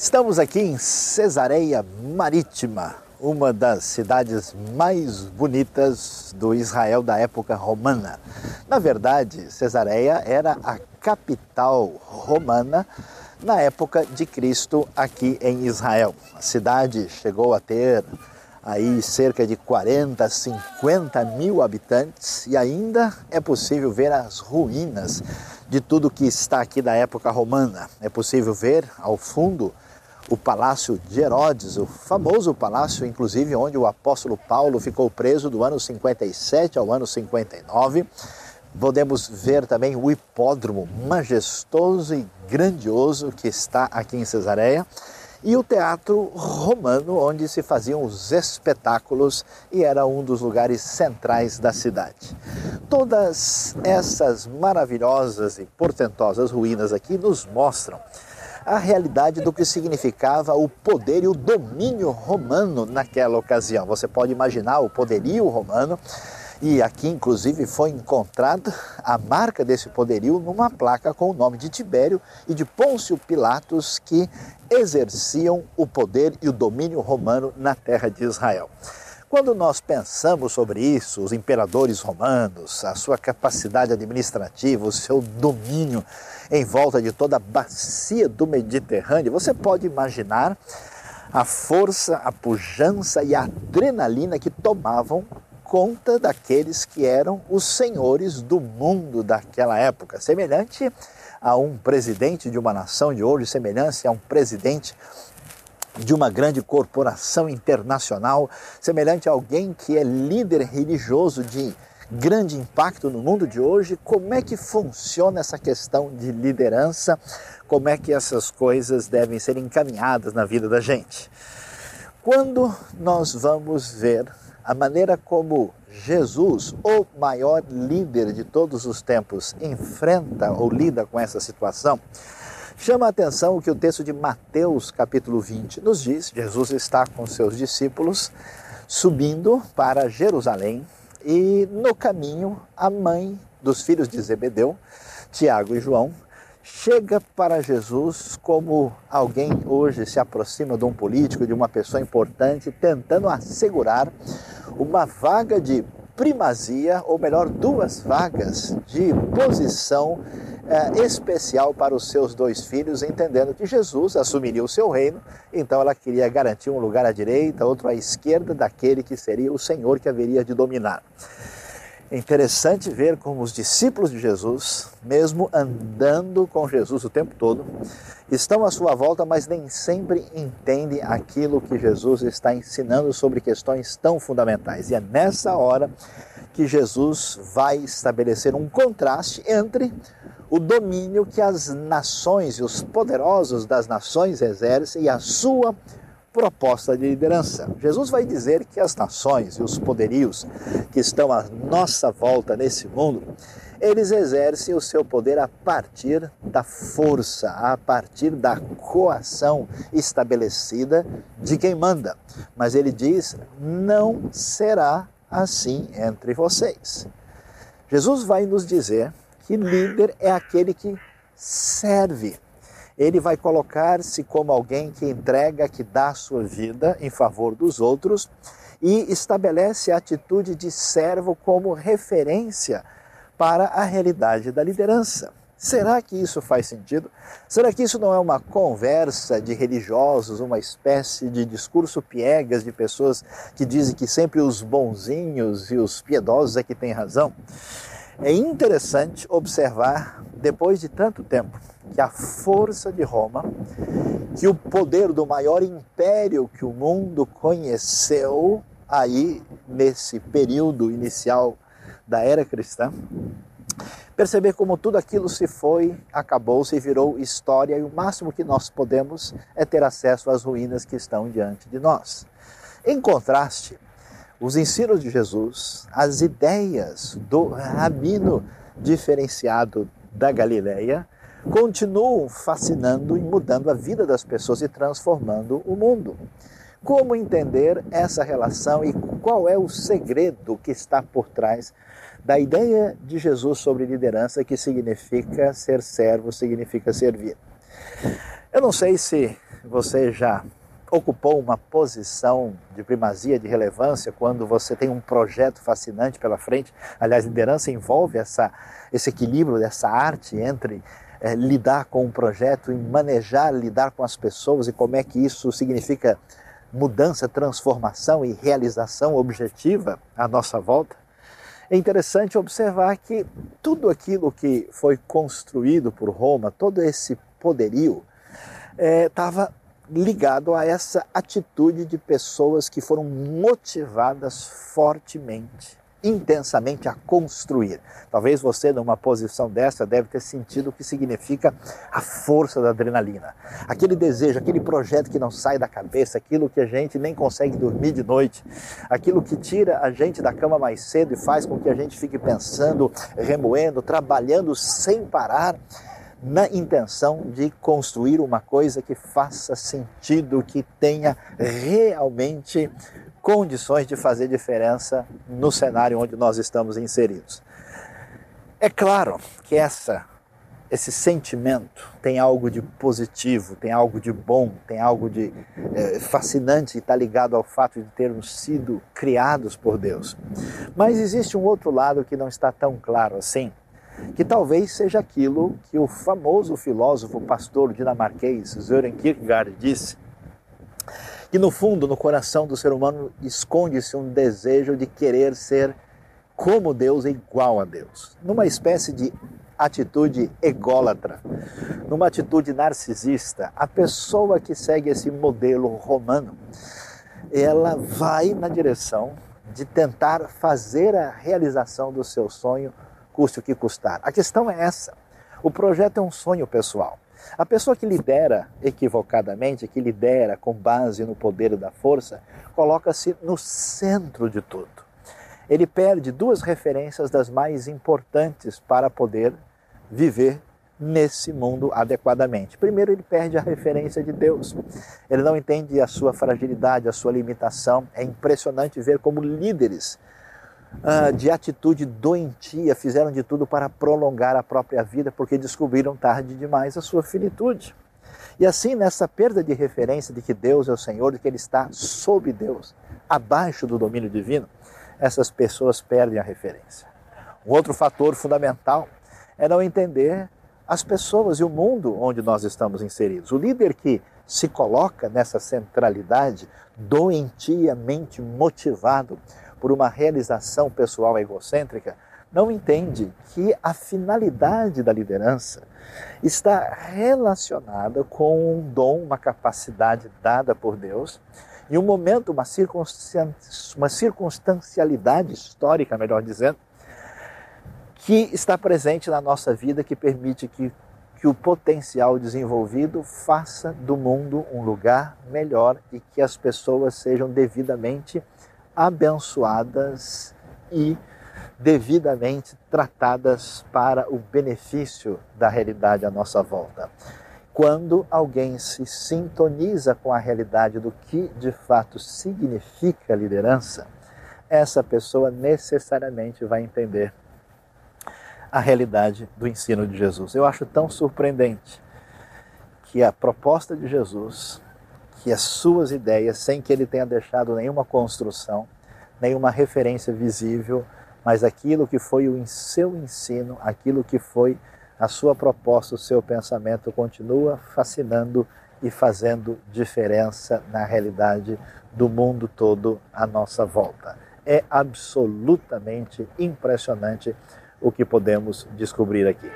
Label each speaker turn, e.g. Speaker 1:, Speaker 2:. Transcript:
Speaker 1: Estamos aqui em Cesareia Marítima, uma das cidades mais bonitas do Israel da época romana. Na verdade, Cesareia era a capital romana na época de Cristo aqui em Israel. A cidade chegou a ter aí cerca de 40, 50 mil habitantes e ainda é possível ver as ruínas de tudo que está aqui da época romana. É possível ver ao fundo o Palácio de Herodes, o famoso palácio, inclusive, onde o apóstolo Paulo ficou preso do ano 57 ao ano 59. Podemos ver também o hipódromo majestoso e grandioso que está aqui em Cesareia e o teatro romano, onde se faziam os espetáculos e era um dos lugares centrais da cidade. Todas essas maravilhosas e portentosas ruínas aqui nos mostram a realidade do que significava o poder e o domínio romano naquela ocasião. Você pode imaginar o poderio romano e aqui, inclusive, foi encontrada a marca desse poderio numa placa com o nome de Tibério e de Pôncio Pilatos, que exerciam o poder e o domínio romano na terra de Israel. Quando nós pensamos sobre isso, os imperadores romanos, a sua capacidade administrativa, o seu domínio em volta de toda a bacia do Mediterrâneo, você pode imaginar a força, a pujança e a adrenalina que tomavam conta daqueles que eram os senhores do mundo daquela época, semelhante a um presidente de uma nação de hoje, semelhante a um presidente de uma grande corporação internacional, semelhante a alguém que é líder religioso de grande impacto no mundo de hoje, como é que funciona essa questão de liderança, como é que essas coisas devem ser encaminhadas na vida da gente. Quando nós vamos ver a maneira como Jesus, o maior líder de todos os tempos, enfrenta ou lida com essa situação, chama a atenção o que o texto de Mateus, capítulo 20, nos diz. Jesus está com seus discípulos subindo para Jerusalém e no caminho a mãe dos filhos de Zebedeu, Tiago e João, chega para Jesus como alguém hoje se aproxima de um político, de uma pessoa importante, tentando assegurar uma vaga de primazia, ou melhor, duas vagas de posição eh, especial para os seus dois filhos, entendendo que Jesus assumiria o seu reino, então ela queria garantir um lugar à direita, outro à esquerda daquele que seria o Senhor que haveria de dominar. É interessante ver como os discípulos de Jesus, mesmo andando com Jesus o tempo todo, estão à sua volta, mas nem sempre entendem aquilo que Jesus está ensinando sobre questões tão fundamentais. E é nessa hora que Jesus vai estabelecer um contraste entre o domínio que as nações e os poderosos das nações exercem e a sua proposta de liderança. Jesus vai dizer que as nações e os poderios que estão à nossa volta nesse mundo, eles exercem o seu poder a partir da força, a partir da coação estabelecida de quem manda. Mas ele diz: não será assim entre vocês. Jesus vai nos dizer que líder é aquele que serve ele vai colocar-se como alguém que entrega, que dá a sua vida em favor dos outros e estabelece a atitude de servo como referência para a realidade da liderança. Será que isso faz sentido? Será que isso não é uma conversa de religiosos, uma espécie de discurso piegas de pessoas que dizem que sempre os bonzinhos e os piedosos é que têm razão? É interessante observar, depois de tanto tempo, que a força de Roma, que o poder do maior império que o mundo conheceu aí nesse período inicial da era cristã, perceber como tudo aquilo se foi, acabou, se virou história e o máximo que nós podemos é ter acesso às ruínas que estão diante de nós. Em contraste, os ensinos de Jesus, as ideias do rabino diferenciado da Galileia, continuam fascinando e mudando a vida das pessoas e transformando o mundo. Como entender essa relação e qual é o segredo que está por trás da ideia de Jesus sobre liderança, que significa ser servo, significa servir? Eu não sei se você já ocupou uma posição de primazia, de relevância, quando você tem um projeto fascinante pela frente. Aliás, liderança envolve essa, esse equilíbrio dessa arte entre é, lidar com um projeto e manejar, lidar com as pessoas e como é que isso significa mudança, transformação e realização objetiva à nossa volta. É interessante observar que tudo aquilo que foi construído por Roma, todo esse poderio, estava é, ligado a essa atitude de pessoas que foram motivadas fortemente, intensamente a construir. Talvez você, numa posição dessa, deve ter sentido o que significa a força da adrenalina. Aquele desejo, aquele projeto que não sai da cabeça, aquilo que a gente nem consegue dormir de noite, aquilo que tira a gente da cama mais cedo e faz com que a gente fique pensando, remoendo, trabalhando sem parar na intenção de construir uma coisa que faça sentido, que tenha realmente condições de fazer diferença no cenário onde nós estamos inseridos. É claro que essa esse sentimento tem algo de positivo, tem algo de bom, tem algo de é, fascinante e está ligado ao fato de termos sido criados por Deus. Mas existe um outro lado que não está tão claro assim, que talvez seja aquilo que o famoso filósofo pastor dinamarquês Søren Kierkegaard disse, que no fundo, no coração do ser humano, esconde-se um desejo de querer ser como Deus e igual a Deus, numa espécie de atitude ególatra, numa atitude narcisista. A pessoa que segue esse modelo romano, ela vai na direção de tentar fazer a realização do seu sonho custe o que custar. A questão é essa. O projeto é um sonho pessoal. A pessoa que lidera equivocadamente, que lidera com base no poder da força, coloca-se no centro de tudo. Ele perde duas referências das mais importantes para poder viver nesse mundo adequadamente. Primeiro, ele perde a referência de Deus. Ele não entende a sua fragilidade, a sua limitação. É impressionante ver como líderes uh, de atitude doentia, fizeram de tudo para prolongar a própria vida, porque descobriram tarde demais a sua finitude. E assim, nessa perda de referência de que Deus é o Senhor, de que Ele está sob Deus, abaixo do domínio divino, essas pessoas perdem a referência. Um outro fator fundamental é não entender as pessoas e o mundo onde nós estamos inseridos. O líder que se coloca nessa centralidade, doentiamente motivado por uma realização pessoal egocêntrica, não entende que a finalidade da liderança está relacionada com um dom, uma capacidade dada por Deus, e um momento, uma, uma circunstancialidade histórica, melhor dizendo, que está presente na nossa vida que permite que, que o potencial desenvolvido faça do mundo um lugar melhor e que as pessoas sejam devidamente abençoadas e devidamente tratadas para o benefício da realidade à nossa volta. Quando alguém se sintoniza com a realidade do que de fato significa liderança, essa pessoa necessariamente vai entender a realidade do ensino de Jesus. Eu acho tão surpreendente que a proposta de Jesus que as suas ideias, sem que ele tenha deixado nenhuma construção, nenhuma referência visível, mas aquilo que foi o seu ensino, aquilo que foi a sua proposta, o seu pensamento, continua fascinando e fazendo diferença na realidade do mundo todo à nossa volta. É absolutamente impressionante o que podemos descobrir aqui.